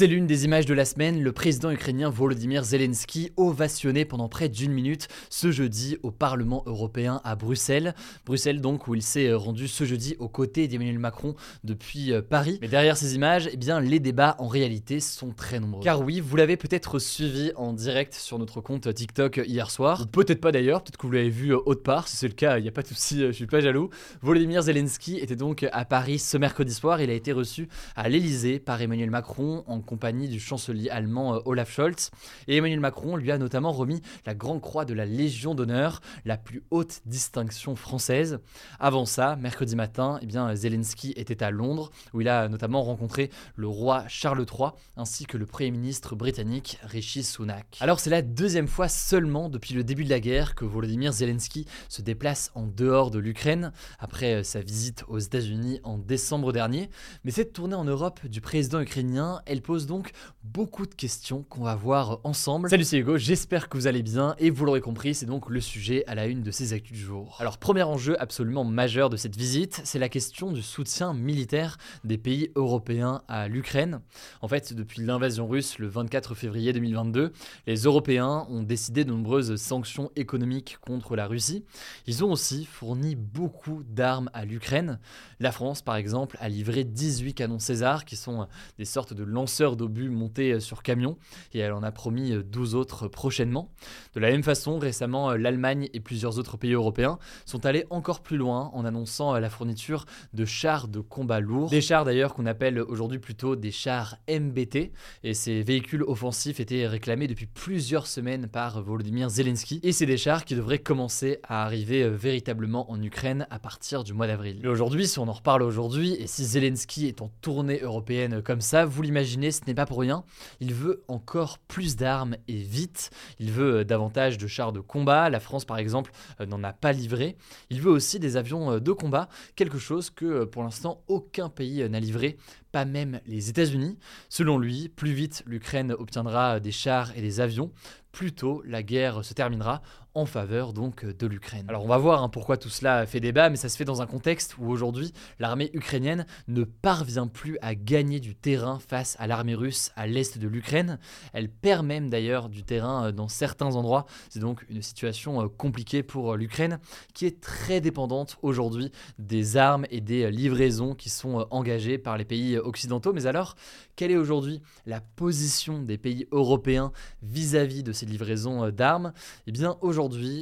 C'est l'une des images de la semaine, le président ukrainien Volodymyr Zelensky ovationné pendant près d'une minute ce jeudi au Parlement européen à Bruxelles. Bruxelles donc où il s'est rendu ce jeudi aux côtés d'Emmanuel Macron depuis euh, Paris. Mais derrière ces images, eh bien les débats en réalité sont très nombreux. Car oui, vous l'avez peut-être suivi en direct sur notre compte TikTok hier soir, peut-être pas d'ailleurs, peut-être que vous l'avez vu euh, autre part, si c'est le cas, il n'y a pas de souci, euh, je suis pas jaloux. Volodymyr Zelensky était donc à Paris ce mercredi soir, il a été reçu à l'Elysée par Emmanuel Macron en compagnie du chancelier allemand euh, Olaf Scholz. Et Emmanuel Macron lui a notamment remis la Grande Croix de la Légion d'honneur, la plus haute distinction française. Avant ça, mercredi matin, eh bien, Zelensky était à Londres, où il a notamment rencontré le roi Charles III, ainsi que le Premier ministre britannique Rishi Sunak. Alors c'est la deuxième fois seulement depuis le début de la guerre que Volodymyr Zelensky se déplace en dehors de l'Ukraine, après euh, sa visite aux États-Unis en décembre dernier. Mais cette tournée en Europe du président ukrainien, elle pose donc beaucoup de questions qu'on va voir ensemble. Salut c'est Hugo, j'espère que vous allez bien et vous l'aurez compris, c'est donc le sujet à la une de ces actus du jour. Alors premier enjeu absolument majeur de cette visite, c'est la question du soutien militaire des pays européens à l'Ukraine. En fait, depuis l'invasion russe le 24 février 2022, les Européens ont décidé de nombreuses sanctions économiques contre la Russie. Ils ont aussi fourni beaucoup d'armes à l'Ukraine. La France, par exemple, a livré 18 canons César, qui sont des sortes de lanceurs d'obus montés sur camion, et elle en a promis 12 autres prochainement. De la même façon, récemment, l'Allemagne et plusieurs autres pays européens sont allés encore plus loin en annonçant la fourniture de chars de combat lourds. Des chars d'ailleurs qu'on appelle aujourd'hui plutôt des chars MBT, et ces véhicules offensifs étaient réclamés depuis plusieurs semaines par Volodymyr Zelensky, et c'est des chars qui devraient commencer à arriver véritablement en Ukraine à partir du mois d'avril. Aujourd'hui, si on en reparle aujourd'hui, et si Zelensky est en tournée européenne comme ça, vous l'imaginez, ce n'est pas pour rien, il veut encore plus d'armes et vite, il veut davantage de chars de combat, la France par exemple euh, n'en a pas livré, il veut aussi des avions euh, de combat, quelque chose que euh, pour l'instant aucun pays n'a livré, pas même les États-Unis. Selon lui, plus vite l'Ukraine obtiendra des chars et des avions, plus tôt la guerre se terminera en faveur donc de l'Ukraine. Alors on va voir hein, pourquoi tout cela fait débat, mais ça se fait dans un contexte où aujourd'hui l'armée ukrainienne ne parvient plus à gagner du terrain face à l'armée russe à l'est de l'Ukraine. Elle perd même d'ailleurs du terrain dans certains endroits. C'est donc une situation compliquée pour l'Ukraine qui est très dépendante aujourd'hui des armes et des livraisons qui sont engagées par les pays occidentaux. Mais alors, quelle est aujourd'hui la position des pays européens vis-à-vis de ces livraisons d'armes? Eh bien aujourd'hui,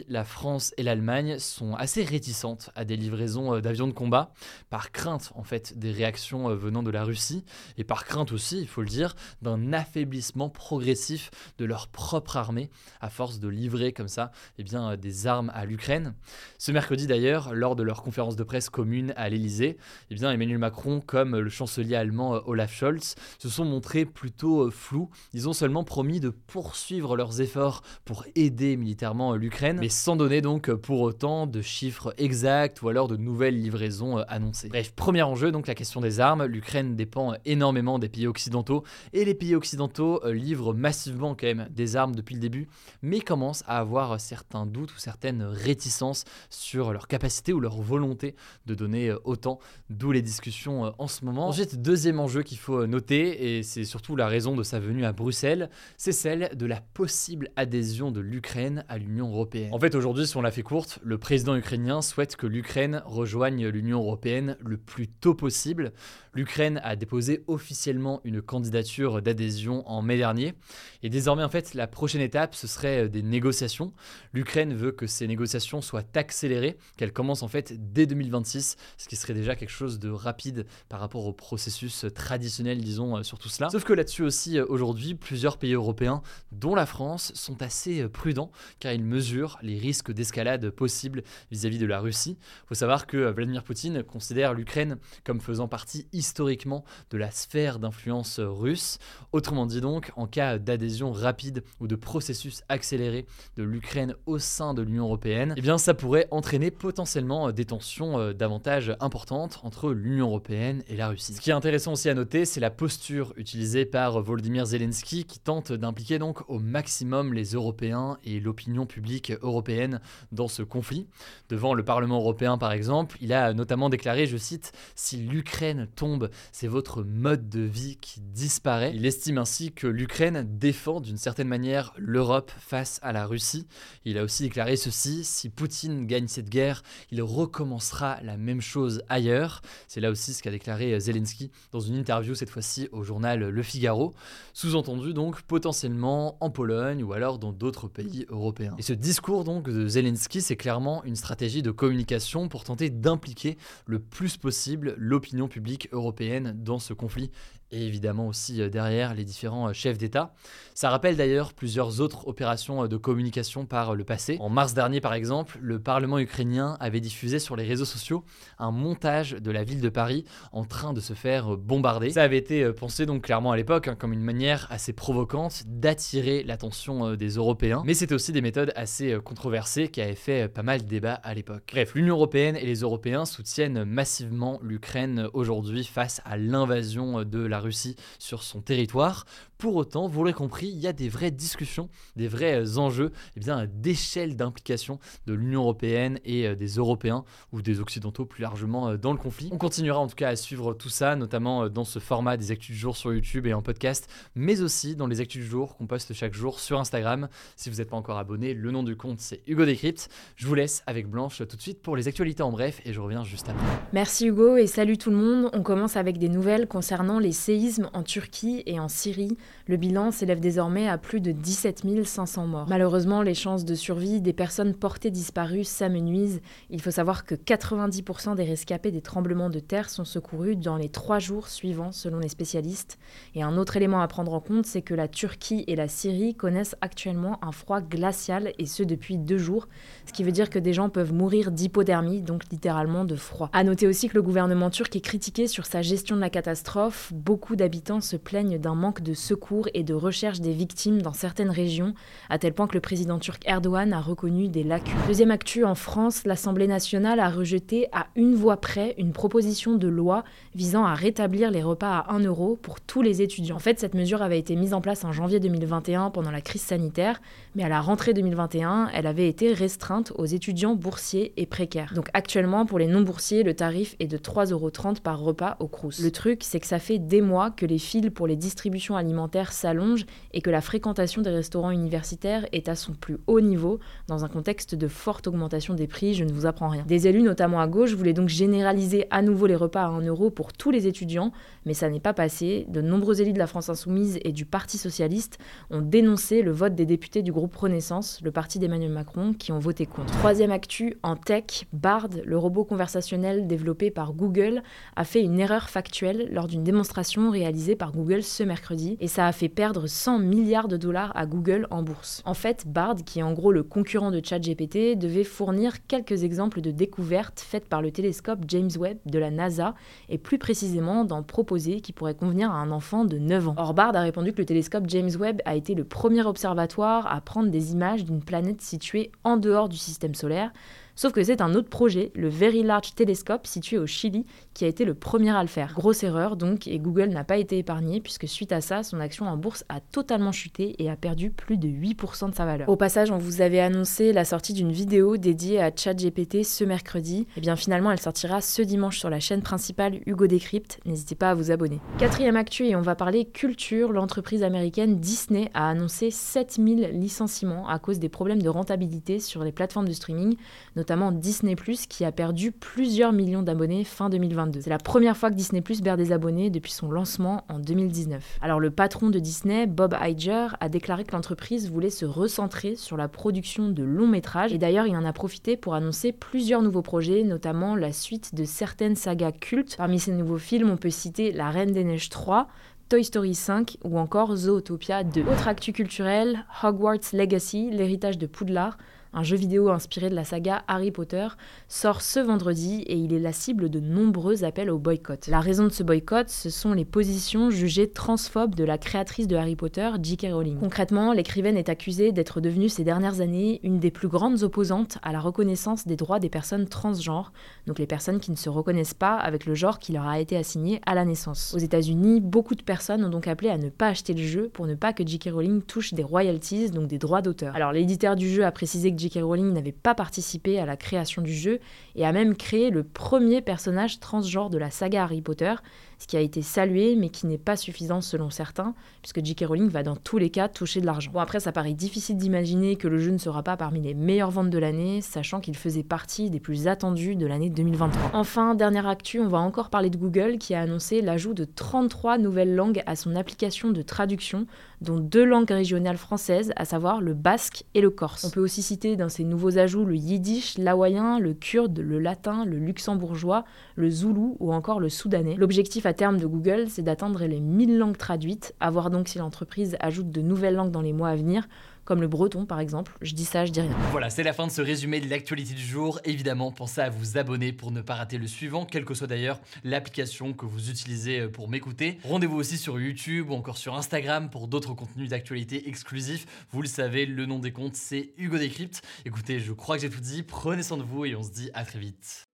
la France et l'Allemagne sont assez réticentes à des livraisons d'avions de combat, par crainte en fait des réactions venant de la Russie, et par crainte aussi, il faut le dire, d'un affaiblissement progressif de leur propre armée, à force de livrer comme ça eh bien, des armes à l'Ukraine. Ce mercredi d'ailleurs, lors de leur conférence de presse commune à l'Elysée, eh bien, Emmanuel Macron comme le chancelier allemand Olaf Scholz se sont montrés plutôt flous. Ils ont seulement promis de poursuivre leurs efforts pour aider militairement l'Ukraine, mais sans donner donc pour autant de chiffres exacts ou alors de nouvelles livraisons annoncées. Bref, premier enjeu donc la question des armes. L'Ukraine dépend énormément des pays occidentaux et les pays occidentaux livrent massivement quand même des armes depuis le début, mais commencent à avoir certains doutes ou certaines réticences sur leur capacité ou leur volonté de donner autant, d'où les discussions en ce moment. Ensuite, deuxième enjeu qu'il faut noter, et c'est surtout la raison de sa venue à Bruxelles, c'est celle de la possible adhésion de l'Ukraine à l'Union européenne. En fait, aujourd'hui, si on la fait courte, le président ukrainien souhaite que l'Ukraine rejoigne l'Union européenne le plus tôt possible. L'Ukraine a déposé officiellement une candidature d'adhésion en mai dernier, et désormais, en fait, la prochaine étape, ce serait des négociations. L'Ukraine veut que ces négociations soient accélérées, qu'elles commencent en fait dès 2026, ce qui serait déjà quelque chose de rapide par rapport au processus traditionnel, disons, sur tout cela. Sauf que là-dessus aussi, aujourd'hui, plusieurs pays européens, dont la France, sont assez prudents, car ils mesurent les risques d'escalade possibles vis-à-vis de la Russie. Il faut savoir que Vladimir Poutine considère l'Ukraine comme faisant partie historiquement de la sphère d'influence russe. Autrement dit donc, en cas d'adhésion rapide ou de processus accéléré de l'Ukraine au sein de l'Union européenne, eh bien ça pourrait entraîner potentiellement des tensions euh, davantage importantes entre l'Union européenne et la Russie. Ce qui est intéressant aussi à noter, c'est la posture utilisée par Volodymyr Zelensky qui tente d'impliquer donc au maximum les Européens et l'opinion publique européenne dans ce conflit. Devant le Parlement européen par exemple, il a notamment déclaré, je cite, Si l'Ukraine tombe, c'est votre mode de vie qui disparaît. Il estime ainsi que l'Ukraine défend d'une certaine manière l'Europe face à la Russie. Il a aussi déclaré ceci, si Poutine gagne cette guerre, il recommencera la même chose ailleurs. C'est là aussi ce qu'a déclaré Zelensky dans une interview cette fois-ci au journal Le Figaro. Sous-entendu donc potentiellement en Pologne ou alors dans d'autres pays européens. Et ce discours donc de Zelensky, c'est clairement une stratégie de communication pour tenter d'impliquer le plus possible l'opinion publique européenne dans ce conflit et évidemment aussi euh, derrière les différents euh, chefs d'État. Ça rappelle d'ailleurs plusieurs autres opérations euh, de communication par le passé. En mars dernier par exemple, le Parlement ukrainien avait diffusé sur les réseaux sociaux un montage de la ville de Paris en train de se faire bombarder. Ça avait été pensé donc clairement à l'époque hein, comme une manière assez provocante d'attirer l'attention des Européens, mais c'était aussi des méthodes assez controversées qui avaient fait pas mal de débats à l'époque. Bref, l'Union Européenne et les Européens soutiennent massivement l'Ukraine aujourd'hui face à l'invasion de la Russie sur son territoire. Pour autant, vous l'aurez compris, il y a des vraies discussions, des vrais euh, enjeux eh bien, d'échelle d'implication de l'Union européenne et euh, des Européens ou des Occidentaux plus largement euh, dans le conflit. On continuera en tout cas à suivre tout ça, notamment dans ce format des actus du jour sur YouTube et en podcast, mais aussi dans les actus du jour qu'on poste chaque jour sur Instagram. Si vous n'êtes pas encore abonné, le nom du compte c'est Hugo Décrypte. Je vous laisse avec Blanche tout de suite pour les actualités en bref et je reviens juste après. Merci Hugo et salut tout le monde. On commence avec des nouvelles concernant les séismes en Turquie et en Syrie. Le bilan s'élève désormais à plus de 17 500 morts. Malheureusement, les chances de survie des personnes portées disparues s'amenuisent. Il faut savoir que 90% des rescapés des tremblements de terre sont secourus dans les trois jours suivants, selon les spécialistes. Et un autre élément à prendre en compte, c'est que la Turquie et la Syrie connaissent actuellement un froid glacial, et ce depuis deux jours, ce qui veut dire que des gens peuvent mourir d'hypothermie, donc littéralement de froid. À noter aussi que le gouvernement turc est critiqué sur sa gestion de la catastrophe. Beaucoup d'habitants se plaignent d'un manque de secours et de recherche des victimes dans certaines régions, à tel point que le président turc Erdogan a reconnu des lacunes. Deuxième actu, en France, l'Assemblée nationale a rejeté à une voix près une proposition de loi visant à rétablir les repas à 1 euro pour tous les étudiants. En fait, cette mesure avait été mise en place en janvier 2021 pendant la crise sanitaire, mais à la rentrée 2021, elle avait été restreinte aux étudiants boursiers et précaires. Donc actuellement, pour les non-boursiers, le tarif est de 3,30 euros par repas au Crous. Le truc, c'est que ça fait des mois que les files pour les distributions alimentaires s'allonge et que la fréquentation des restaurants universitaires est à son plus haut niveau dans un contexte de forte augmentation des prix, je ne vous apprends rien. Des élus, notamment à gauche, voulaient donc généraliser à nouveau les repas à 1 euro pour tous les étudiants, mais ça n'est pas passé. De nombreux élus de la France Insoumise et du Parti Socialiste ont dénoncé le vote des députés du groupe Renaissance, le parti d'Emmanuel Macron, qui ont voté contre. Troisième actu, en tech, Bard, le robot conversationnel développé par Google, a fait une erreur factuelle lors d'une démonstration réalisée par Google ce mercredi, et ça a fait perdre 100 milliards de dollars à Google en bourse. En fait, Bard, qui est en gros le concurrent de ChatGPT, devait fournir quelques exemples de découvertes faites par le télescope James Webb de la NASA, et plus précisément d'en proposer qui pourraient convenir à un enfant de 9 ans. Or, Bard a répondu que le télescope James Webb a été le premier observatoire à prendre des images d'une planète située en dehors du système solaire, Sauf que c'est un autre projet, le Very Large Telescope, situé au Chili, qui a été le premier à le faire. Grosse erreur donc, et Google n'a pas été épargné, puisque suite à ça, son action en bourse a totalement chuté et a perdu plus de 8% de sa valeur. Au passage, on vous avait annoncé la sortie d'une vidéo dédiée à ChatGPT ce mercredi. Et eh bien finalement, elle sortira ce dimanche sur la chaîne principale Hugo Décrypte. N'hésitez pas à vous abonner. Quatrième actu, et on va parler culture. L'entreprise américaine Disney a annoncé 7000 licenciements à cause des problèmes de rentabilité sur les plateformes de streaming, notamment notamment Disney ⁇ qui a perdu plusieurs millions d'abonnés fin 2022. C'est la première fois que Disney ⁇ perd des abonnés depuis son lancement en 2019. Alors le patron de Disney, Bob Iger, a déclaré que l'entreprise voulait se recentrer sur la production de longs métrages, et d'ailleurs il en a profité pour annoncer plusieurs nouveaux projets, notamment la suite de certaines sagas cultes. Parmi ces nouveaux films, on peut citer La Reine des Neiges 3, Toy Story 5 ou encore Zootopia 2. Autre actu culturel, Hogwarts Legacy, l'héritage de Poudlard, un jeu vidéo inspiré de la saga Harry Potter, sort ce vendredi et il est la cible de nombreux appels au boycott. La raison de ce boycott, ce sont les positions jugées transphobes de la créatrice de Harry Potter, J.K. Rowling. Concrètement, l'écrivaine est accusée d'être devenue ces dernières années une des plus grandes opposantes à la reconnaissance des droits des personnes transgenres, donc les personnes qui ne se reconnaissent pas avec le genre qui leur a été assigné à la naissance. Aux États-Unis, beaucoup de personnes ont donc appelé à ne pas acheter le jeu pour ne pas que J.K. Rowling touche des royalties, donc des droits d'auteur. Alors l'éditeur du jeu a précisé que J.K. Rowling n'avait pas participé à la création du jeu et a même créé le premier personnage transgenre de la saga Harry Potter, ce qui a été salué mais qui n'est pas suffisant selon certains, puisque J.K. Rowling va dans tous les cas toucher de l'argent. Bon après ça paraît difficile d'imaginer que le jeu ne sera pas parmi les meilleures ventes de l'année, sachant qu'il faisait partie des plus attendus de l'année 2023. Enfin, dernière actu, on va encore parler de Google qui a annoncé l'ajout de 33 nouvelles langues à son application de traduction, dont deux langues régionales françaises, à savoir le basque et le corse. On peut aussi citer dans ces nouveaux ajouts le yiddish, l'hawaïen, le kurde, le latin, le luxembourgeois, le zoulou ou encore le soudanais. L'objectif à terme de Google, c'est d'atteindre les 1000 langues traduites, à voir donc si l'entreprise ajoute de nouvelles langues dans les mois à venir, comme le breton par exemple. Je dis ça, je dis rien. Voilà, c'est la fin de ce résumé de l'actualité du jour. Évidemment, pensez à vous abonner pour ne pas rater le suivant, quelle que soit d'ailleurs l'application que vous utilisez euh, pour m'écouter. Rendez-vous aussi sur YouTube ou encore sur Instagram pour d'autres contenus d'actualité exclusifs. Vous le savez, le nom des comptes, c'est Hugo Décrypte. Écoutez, je crois que j'ai tout dit. Prenez soin de vous et on se dit à très vite.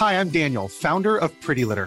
Hi, I'm Daniel, founder of Pretty Litter.